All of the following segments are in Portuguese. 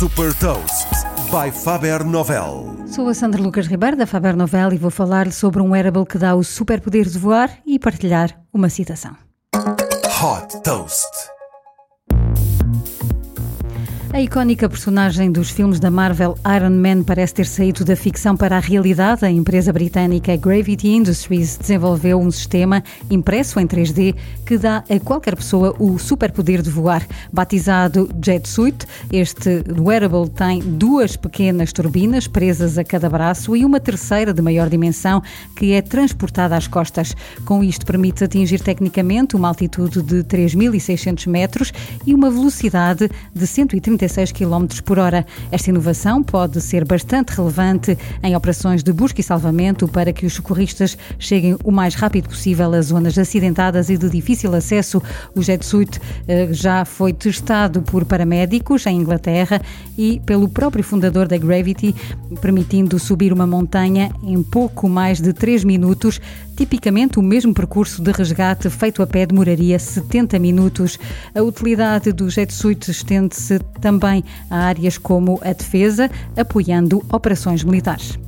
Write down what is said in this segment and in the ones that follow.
Super Toast by Faber Novel. Sou a Sandra Lucas Ribeiro da Faber Novel e vou falar-lhe sobre um wearable que dá o superpoder de voar e partilhar uma citação. Hot Toast. A icónica personagem dos filmes da Marvel Iron Man parece ter saído da ficção para a realidade. A empresa britânica Gravity Industries desenvolveu um sistema impresso em 3D que dá a qualquer pessoa o superpoder de voar. Batizado Jet Suit, este wearable tem duas pequenas turbinas presas a cada braço e uma terceira de maior dimensão que é transportada às costas. Com isto permite atingir tecnicamente uma altitude de 3.600 metros e uma velocidade de 130 36 km por hora. Esta inovação pode ser bastante relevante em operações de busca e salvamento para que os socorristas cheguem o mais rápido possível a zonas acidentadas e de difícil acesso. O Jet Suit eh, já foi testado por paramédicos em Inglaterra e pelo próprio fundador da Gravity, permitindo subir uma montanha em pouco mais de 3 minutos. Tipicamente, o mesmo percurso de resgate feito a pé demoraria 70 minutos. A utilidade do Jet Suit estende-se também também a áreas como a defesa, apoiando operações militares.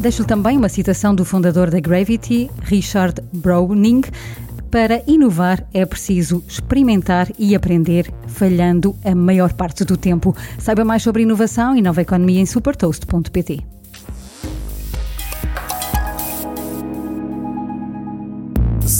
Deixo também uma citação do fundador da Gravity, Richard Browning. Para inovar é preciso experimentar e aprender, falhando a maior parte do tempo. Saiba mais sobre inovação e nova economia em supertoast.pt.